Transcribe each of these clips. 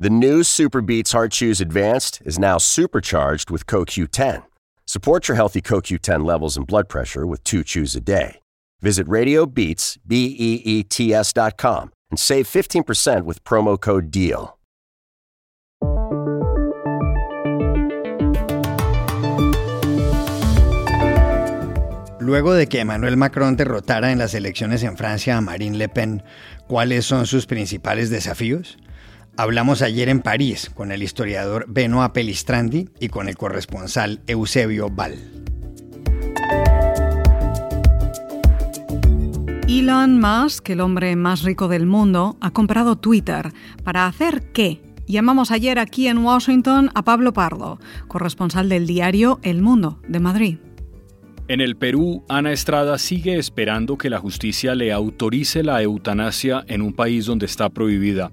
The new Super Beats Heart Chews Advanced is now supercharged with CoQ10. Support your healthy CoQ10 levels and blood pressure with two chews a day. Visit RadioBeats, B-E-E-T-S dot com and save 15% with promo code DEAL. Luego de que Emmanuel Macron derrotara en las elecciones en Francia a Marine Le Pen, ¿cuáles son sus principales desafíos? Hablamos ayer en París con el historiador Benoit Pelistrandi y con el corresponsal Eusebio Val. Elon Musk, el hombre más rico del mundo, ha comprado Twitter. ¿Para hacer qué? Llamamos ayer aquí en Washington a Pablo Pardo, corresponsal del diario El Mundo de Madrid. En el Perú, Ana Estrada sigue esperando que la justicia le autorice la eutanasia en un país donde está prohibida.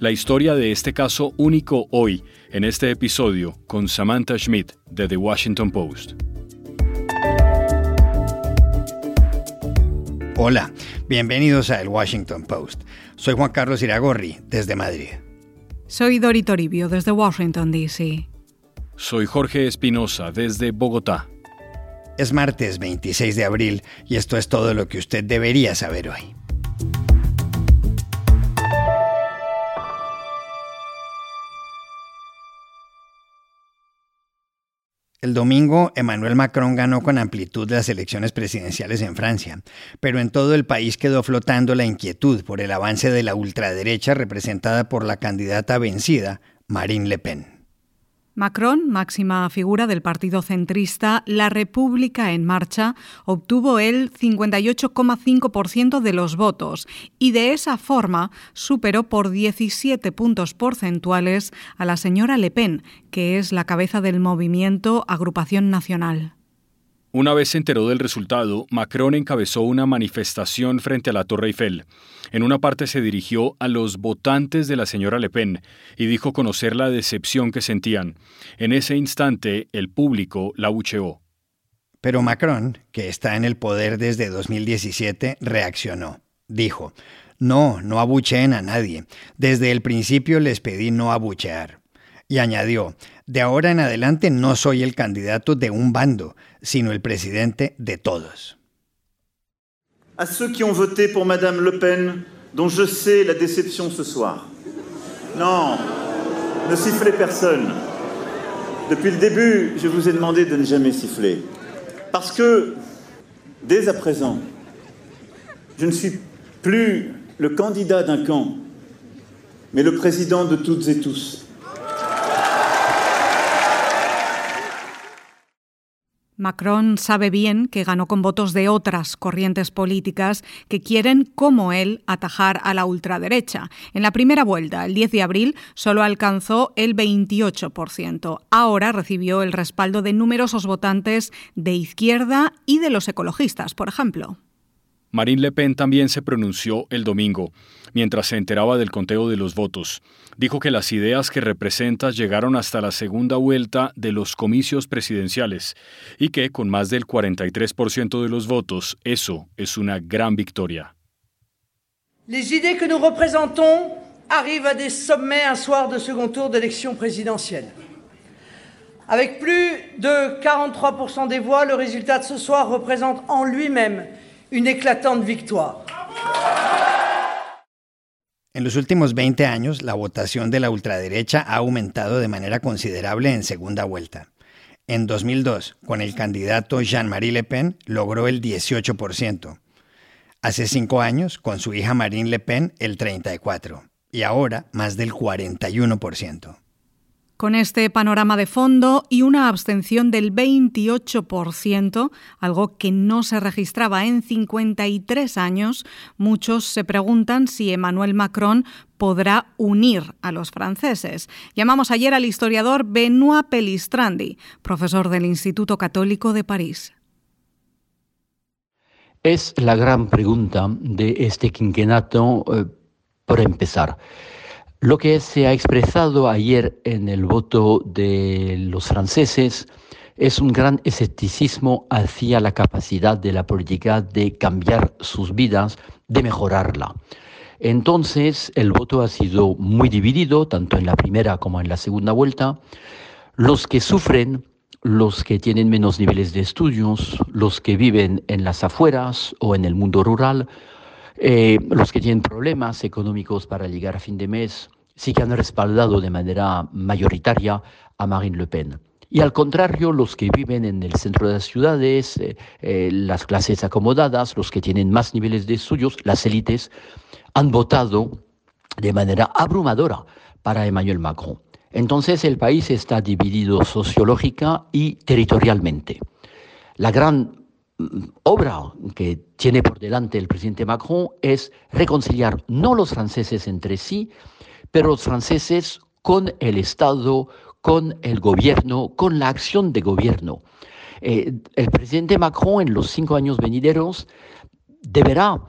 La historia de este caso único hoy, en este episodio, con Samantha Schmidt de The Washington Post. Hola, bienvenidos a El Washington Post. Soy Juan Carlos Iragorri, desde Madrid. Soy Dori Toribio, desde Washington, D.C. Soy Jorge Espinosa, desde Bogotá. Es martes 26 de abril y esto es todo lo que usted debería saber hoy. El domingo, Emmanuel Macron ganó con amplitud las elecciones presidenciales en Francia, pero en todo el país quedó flotando la inquietud por el avance de la ultraderecha representada por la candidata vencida, Marine Le Pen. Macron, máxima figura del partido centrista La República en Marcha, obtuvo el 58,5% de los votos y de esa forma superó por 17 puntos porcentuales a la señora Le Pen, que es la cabeza del movimiento Agrupación Nacional. Una vez se enteró del resultado, Macron encabezó una manifestación frente a la Torre Eiffel. En una parte se dirigió a los votantes de la señora Le Pen y dijo conocer la decepción que sentían. En ese instante, el público la bucheó. Pero Macron, que está en el poder desde 2017, reaccionó. Dijo, no, no abucheen a nadie. Desde el principio les pedí no abuchear. Y añadió, de ahora en adelante no soy el candidato de un bando, sino el presidente de todos. À ceux qui ont voté pour Madame Le Pen, dont je sais la déception ce soir. Non, ne sifflez personne. Depuis le début, je vous ai demandé de ne jamais siffler. Parce que, dès à présent, je ne suis plus le candidat d'un camp, mais le président de toutes et tous. Macron sabe bien que ganó con votos de otras corrientes políticas que quieren, como él, atajar a la ultraderecha. En la primera vuelta, el 10 de abril, solo alcanzó el 28%. Ahora recibió el respaldo de numerosos votantes de izquierda y de los ecologistas, por ejemplo. Marine Le Pen también se pronunció el domingo, mientras se enteraba del conteo de los votos. Dijo que las ideas que representa llegaron hasta la segunda vuelta de los comicios presidenciales y que, con más del 43% de los votos, eso es una gran victoria. Les idées que nous représentons arrivent à des sommets un soir de second tour d'élection présidentielle. Avec plus de 43% des voix, le résultat de ce soir représente en lui-même une éclatante victoire. En los últimos 20 años, la votación de la ultraderecha ha aumentado de manera considerable en segunda vuelta. En 2002, con el candidato Jean-Marie Le Pen, logró el 18%. Hace cinco años, con su hija Marine Le Pen, el 34%. Y ahora, más del 41%. Con este panorama de fondo y una abstención del 28%, algo que no se registraba en 53 años, muchos se preguntan si Emmanuel Macron podrá unir a los franceses. Llamamos ayer al historiador Benoit Pelistrandi, profesor del Instituto Católico de París. Es la gran pregunta de este quinquenato, eh, por empezar. Lo que se ha expresado ayer en el voto de los franceses es un gran escepticismo hacia la capacidad de la política de cambiar sus vidas, de mejorarla. Entonces, el voto ha sido muy dividido, tanto en la primera como en la segunda vuelta. Los que sufren, los que tienen menos niveles de estudios, los que viven en las afueras o en el mundo rural, eh, los que tienen problemas económicos para llegar a fin de mes, sí que han respaldado de manera mayoritaria a Marine Le Pen. Y al contrario, los que viven en el centro de las ciudades, eh, eh, las clases acomodadas, los que tienen más niveles de estudios, las élites, han votado de manera abrumadora para Emmanuel Macron. Entonces el país está dividido sociológica y territorialmente. La gran mm, obra que tiene por delante el presidente Macron es reconciliar no los franceses entre sí, pero los franceses con el Estado, con el gobierno, con la acción de gobierno. Eh, el presidente Macron en los cinco años venideros deberá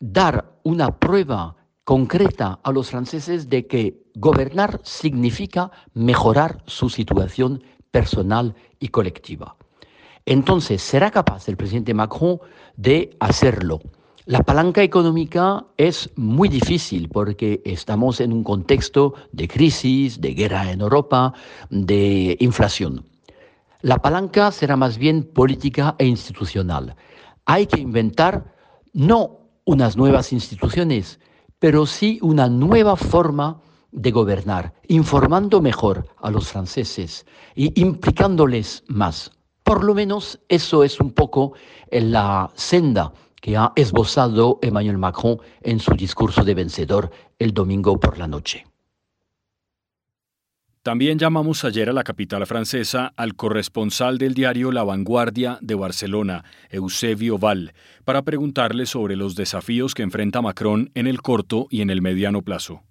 dar una prueba concreta a los franceses de que gobernar significa mejorar su situación personal y colectiva. Entonces, ¿será capaz el presidente Macron de hacerlo? La palanca económica es muy difícil porque estamos en un contexto de crisis, de guerra en Europa, de inflación. La palanca será más bien política e institucional. Hay que inventar no unas nuevas instituciones, pero sí una nueva forma de gobernar, informando mejor a los franceses y implicándoles más. Por lo menos eso es un poco la senda que ha esbozado Emmanuel Macron en su discurso de vencedor el domingo por la noche. También llamamos ayer a la capital francesa al corresponsal del diario La Vanguardia de Barcelona, Eusebio Val, para preguntarle sobre los desafíos que enfrenta Macron en el corto y en el mediano plazo.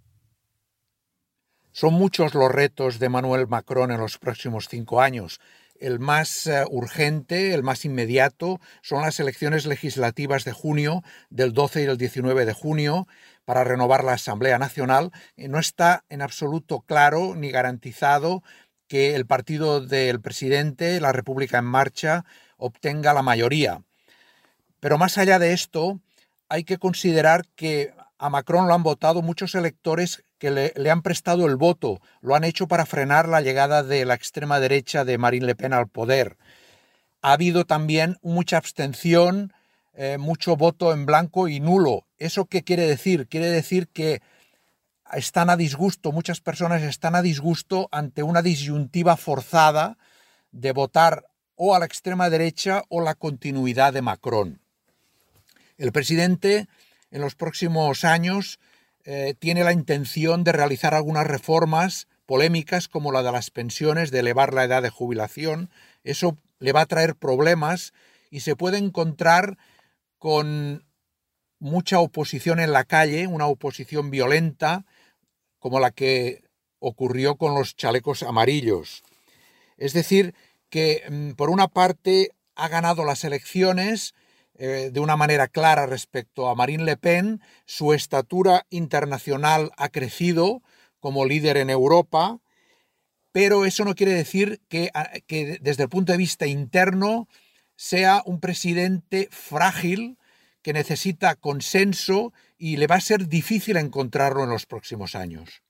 Son muchos los retos de Emmanuel Macron en los próximos cinco años el más eh, urgente, el más inmediato, son las elecciones legislativas de junio, del 12 y el 19 de junio, para renovar la Asamblea Nacional. No está en absoluto claro ni garantizado que el partido del presidente, la República en Marcha, obtenga la mayoría. Pero más allá de esto, hay que considerar que a Macron lo han votado muchos electores que le, han prestado el voto, lo han hecho para frenar la llegada de la extrema derecha de Marine Le Pen al poder. Ha habido también mucha abstención, eh, mucho voto en blanco y nulo. ¿Eso qué quiere decir? Quiere decir que están a disgusto, muchas personas están a disgusto ante una disyuntiva forzada de votar o a la extrema derecha o la continuidad de Macron. El presidente en los próximos años eh, tiene la intención de realizar algunas reformas polémicas como la de las pensiones, de elevar la edad de jubilación. Eso le va a traer problemas y se puede encontrar con mucha oposición en la calle, una oposición violenta como la que ocurrió con los chalecos amarillos. Es decir, que mm, por una parte ha ganado las elecciones eh, de una manera clara respecto a Marine Le Pen, su estatura internacional ha crecido como líder en Europa, pero eso no quiere decir que, que desde el punto de vista interno sea un presidente frágil que necesita consenso y le va a ser difícil encontrarlo en los próximos años.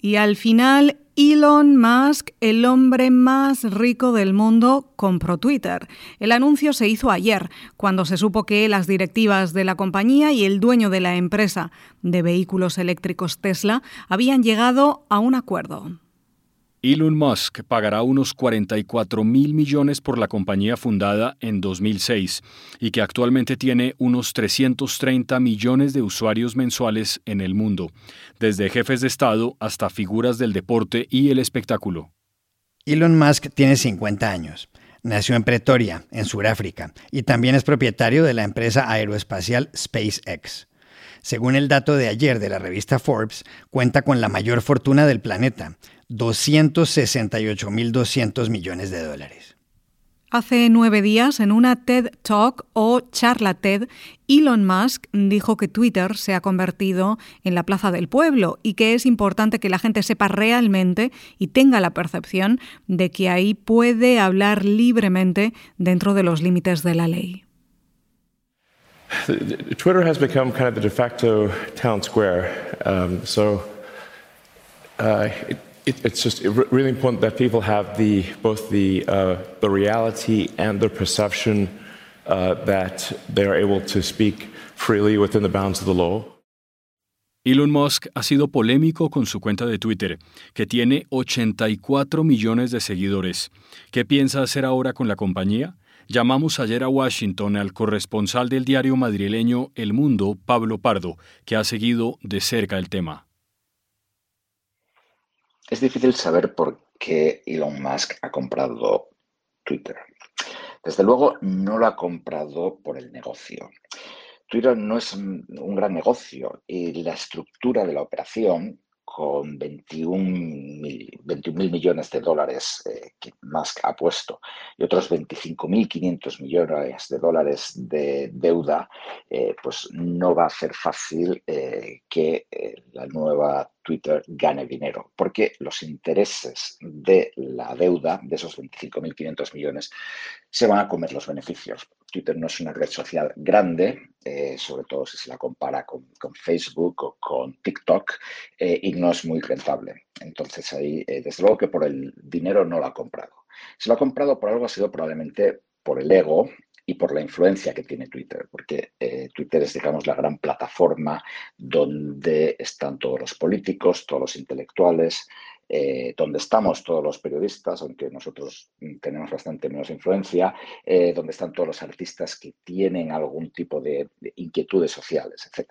Y al final, Elon Musk, el hombre más rico del mundo, compró Twitter. El anuncio se hizo ayer, cuando se supo que las directivas de la compañía y el dueño de la empresa de vehículos eléctricos Tesla habían llegado a un acuerdo. Elon Musk pagará unos 44 mil millones por la compañía fundada en 2006 y que actualmente tiene unos 330 millones de usuarios mensuales en el mundo, desde jefes de Estado hasta figuras del deporte y el espectáculo. Elon Musk tiene 50 años. Nació en Pretoria, en Sudáfrica, y también es propietario de la empresa aeroespacial SpaceX. Según el dato de ayer de la revista Forbes, cuenta con la mayor fortuna del planeta, 268.200 millones de dólares. Hace nueve días, en una TED Talk o charla TED, Elon Musk dijo que Twitter se ha convertido en la plaza del pueblo y que es importante que la gente sepa realmente y tenga la percepción de que ahí puede hablar libremente dentro de los límites de la ley. Twitter has become kind of the de facto town square. Um, so uh, it, it's just really important that people have the both the uh, the reality and the perception uh, that they are able to speak freely within the bounds of the law. Elon Musk ha sido polémico con su cuenta de Twitter, que tiene 84 millones de seguidores. ¿Qué piensa hacer ahora con la compañía? Llamamos ayer a Washington al corresponsal del diario madrileño El Mundo, Pablo Pardo, que ha seguido de cerca el tema. Es difícil saber por qué Elon Musk ha comprado Twitter. Desde luego no lo ha comprado por el negocio. Twitter no es un gran negocio y la estructura de la operación con 21 mil, millones de dólares eh, que Musk ha puesto y otros 25.500 millones de dólares de deuda, eh, pues no va a ser fácil eh, que la nueva Twitter gane dinero, porque los intereses de la deuda, de esos 25.500 millones, se van a comer los beneficios. Twitter no es una red social grande, eh, sobre todo si se la compara con, Facebook o con TikTok, eh, y no es muy rentable. Entonces ahí, eh, desde luego que por el dinero no lo ha comprado. Si lo ha comprado por algo ha sido probablemente por el ego y por la influencia que tiene Twitter, porque Twitter es, digamos, la gran plataforma donde están todos los políticos, todos los intelectuales, eh, donde estamos todos los periodistas, aunque nosotros tenemos bastante menos influencia, eh, donde están todos los artistas que tienen algún tipo de, inquietudes sociales, etc.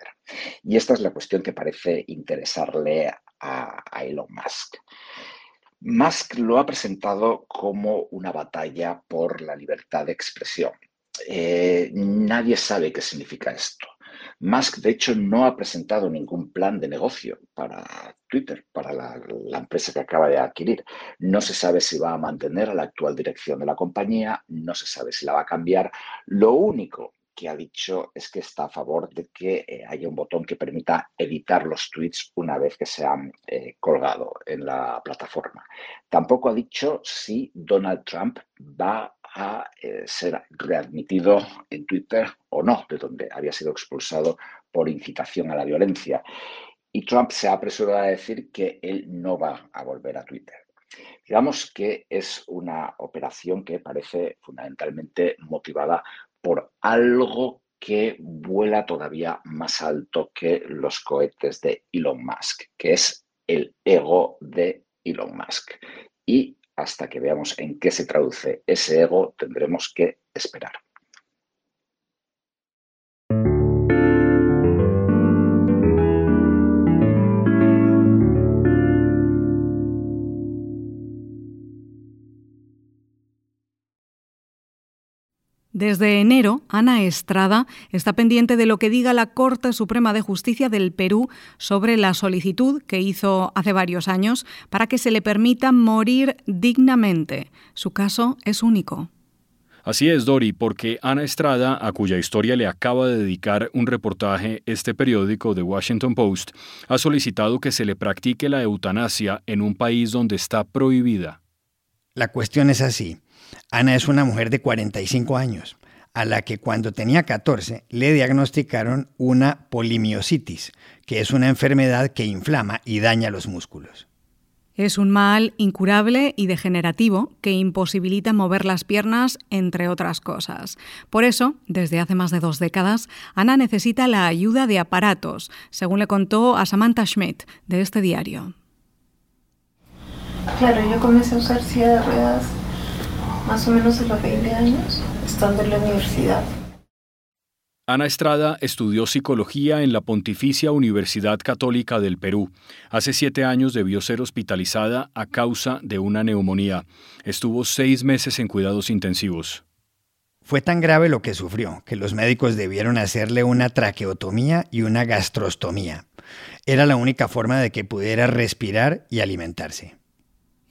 Y esta es la cuestión que parece interesarle a, Elon Musk. Musk lo ha presentado como una batalla por la libertad de expresión. Eh, nadie sabe qué significa esto. Musk, de hecho, no ha presentado ningún plan de negocio para Twitter, para la, empresa que acaba de adquirir. No se sabe si va a mantener a la actual dirección de la compañía, no se sabe si la va a cambiar. Lo único que ha dicho es que está a favor de que eh, haya un botón que permita editar los tweets una vez que se han eh, colgado en la plataforma. Tampoco ha dicho si Donald Trump va a eh, ser readmitido en Twitter o no, de donde había sido expulsado por incitación a la violencia. Y Trump se ha apresurado a decir que él no va a volver a Twitter. Digamos que es una operación que parece fundamentalmente motivada por algo que vuela todavía más alto que los cohetes de Elon Musk, que es el ego de Elon Musk. Y hasta que veamos en qué se traduce ese ego, tendremos que esperar. Desde enero, Ana Estrada está pendiente de lo que diga la Corte Suprema de Justicia del Perú sobre la solicitud que hizo hace varios años para que se le permita morir dignamente. Su caso es único. Así es, Dori, porque Ana Estrada, a cuya historia le acaba de dedicar un reportaje este periódico The Washington Post, ha solicitado que se le practique la eutanasia en un país donde está prohibida. La cuestión es así. Ana es una mujer de 45 años, a la que cuando tenía 14 le diagnosticaron una polimiositis, que es una enfermedad que inflama y daña los músculos. Es un mal incurable y degenerativo que imposibilita mover las piernas, entre otras cosas. Por eso, desde hace más de dos décadas, Ana necesita la ayuda de aparatos, según le contó a Samantha Schmidt de este diario. Claro, yo comencé a usar silla de ruedas más o menos de los 20 años, estando en la universidad. Ana Estrada estudió psicología en la Pontificia Universidad Católica del Perú. Hace siete años debió ser hospitalizada a causa de una neumonía. Estuvo seis meses en cuidados intensivos. Fue tan grave lo que sufrió que los médicos debieron hacerle una traqueotomía y una gastrostomía. Era la única forma de que pudiera respirar y alimentarse.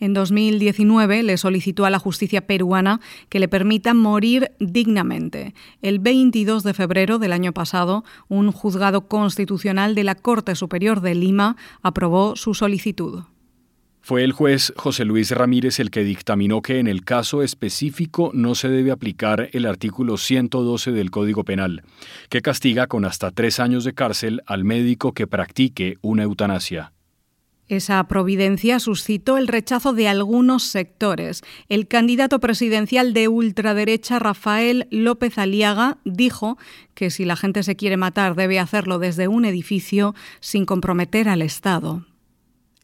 En 2019 le solicitó a la justicia peruana que le permita morir dignamente. El 22 de febrero del año pasado, un juzgado constitucional de la Corte Superior de Lima aprobó su solicitud. Fue el juez José Luis Ramírez el que dictaminó que en el caso específico no se debe aplicar el artículo 112 del Código Penal, que castiga con hasta tres años de cárcel al médico que practique una eutanasia. Esa providencia suscitó el rechazo de algunos sectores. El candidato presidencial de ultraderecha, Rafael López Aliaga, dijo que si la gente se quiere matar debe hacerlo desde un edificio sin comprometer al Estado.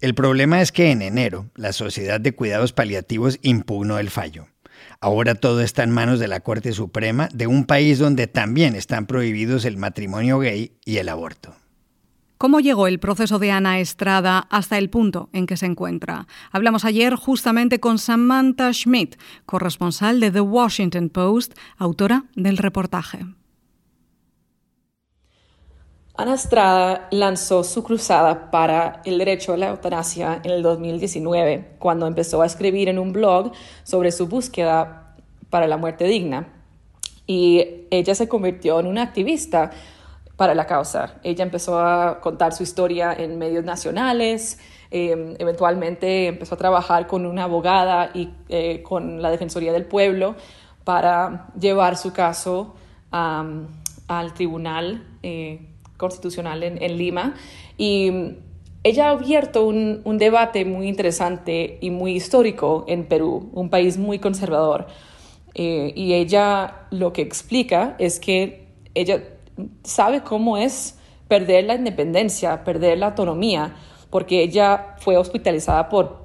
El problema es que en enero la Sociedad de Cuidados Paliativos impugnó el fallo. Ahora todo está en manos de la Corte Suprema de un país donde también están prohibidos el matrimonio gay y el aborto. ¿Cómo llegó el proceso de Ana Estrada hasta el punto en que se encuentra? Hablamos ayer justamente con Samantha Schmidt, corresponsal de The Washington Post, autora del reportaje. Ana Estrada lanzó su cruzada para el derecho a la eutanasia en el 2019, cuando empezó a escribir en un blog sobre su búsqueda para la muerte digna. Y ella se convirtió en una activista para la causa. Ella empezó a contar su historia en medios nacionales, em, eventualmente empezó a trabajar con una abogada y eh, con la Defensoría del Pueblo para llevar su caso al Tribunal eh, Constitucional en, Lima. Y ella ha abierto un, un, debate muy interesante y muy histórico en Perú, un país muy conservador. Eh, y ella lo que explica es que ella sabe cómo es perder la independencia, perder la autonomía, porque ella fue hospitalizada por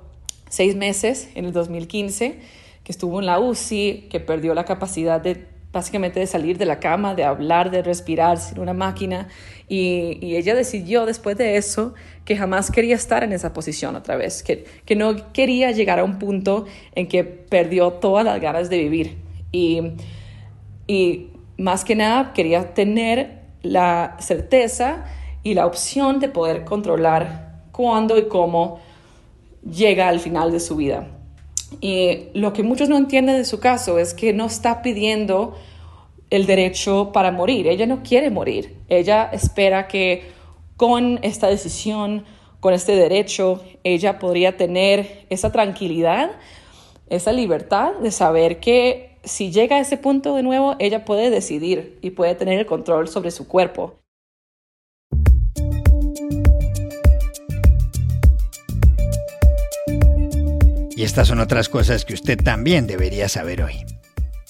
seis meses en el 2015, que estuvo en la UCI, que perdió la capacidad de básicamente de salir de la cama, de hablar, de respirar sin una máquina. Y, ella decidió después de eso que jamás quería estar en esa posición otra vez, que, no quería llegar a un punto en que perdió todas las ganas de vivir. Y más que nada quería tener la certeza y la opción de poder controlar cuándo y cómo llega al final de su vida. Y lo que muchos no entienden de su caso es que no está pidiendo el derecho para morir. Ella no quiere morir. Ella espera que con esta decisión, con este derecho, ella podría tener esa tranquilidad, esa libertad de saber que si llega a ese punto de nuevo, ella puede decidir y puede tener el control sobre su cuerpo. Y estas son otras cosas que usted también debería saber hoy.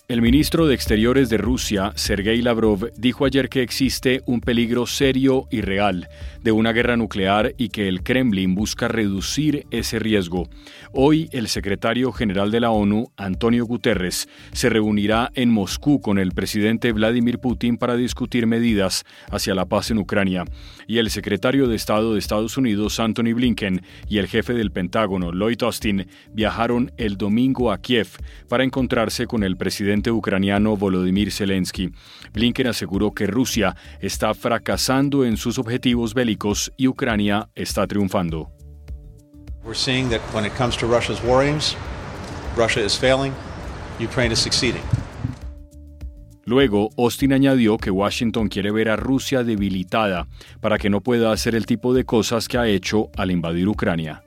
El ministro de Exteriores de Rusia, Sergei Lavrov, dijo ayer que existe un peligro serio y real de una guerra nuclear y que el Kremlin busca reducir ese riesgo. Hoy el secretario general de la ONU, Antonio Guterres, se reunirá en Moscú con el presidente Vladimir Putin para discutir medidas hacia la paz en Ucrania. Y el secretario de Estado de Estados Unidos, Anthony Blinken, y el jefe del Pentágono, Lloyd Austin, viajaron el domingo a Kiev para encontrarse con el presidente ucraniano Volodymyr Zelensky. Blinken aseguró que Rusia está fracasando en sus objetivos bélicos y Ucrania está triunfando. We're seeing that when it comes to Russia's war aims, Russia is failing, Ukraine is succeeding. Luego, Austin añadió que Washington quiere ver a Rusia debilitada para que no pueda hacer el tipo de cosas que ha hecho al invadir Ucrania.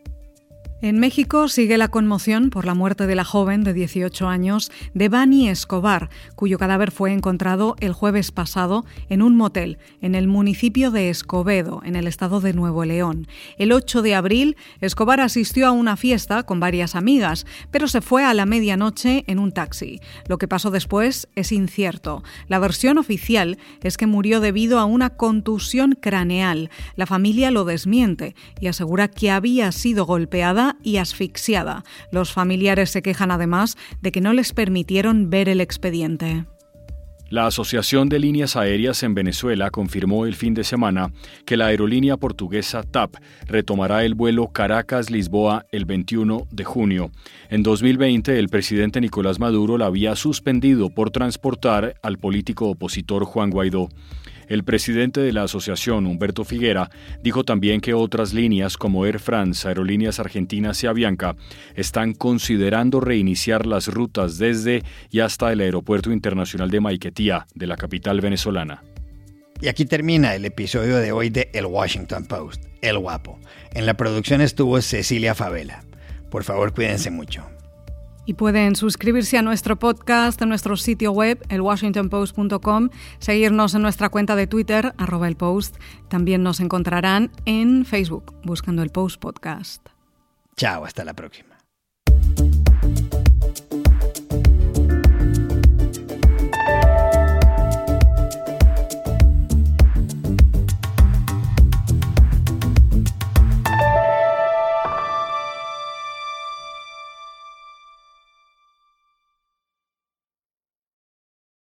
En México sigue la conmoción por la muerte de la joven de 18 años, Devani Escobar, cuyo cadáver fue encontrado el jueves pasado en un motel en el municipio de Escobedo, en el estado de Nuevo León. El 8 de abril, Escobar asistió a una fiesta con varias amigas, pero se fue a la medianoche en un taxi. Lo que pasó después es incierto. La versión oficial es que murió debido a una contusión craneal. La familia lo desmiente y asegura que había sido golpeada y asfixiada. Los familiares se quejan además de que no les permitieron ver el expediente. La Asociación de Líneas Aéreas en Venezuela confirmó el fin de semana que la aerolínea portuguesa TAP retomará el vuelo Caracas-Lisboa el 21 de junio. En 2020, el presidente Nicolás Maduro la había suspendido por transportar al político opositor Juan Guaidó. El presidente de la asociación, Humberto Figuera, dijo también que otras líneas como Air France, Aerolíneas Argentinas y Avianca están considerando reiniciar las rutas desde y hasta el Aeropuerto Internacional de Maiquetía, de la capital venezolana. Y aquí termina el episodio de hoy de El Washington Post, El Guapo. En la producción estuvo Cecilia Favela. Por favor, cuídense mucho. Y pueden suscribirse a nuestro podcast en nuestro sitio web, elwashingtonpost.com, seguirnos en nuestra cuenta de Twitter, arroba el post. También nos encontrarán en Facebook, buscando el Post Podcast. Chao, hasta la próxima.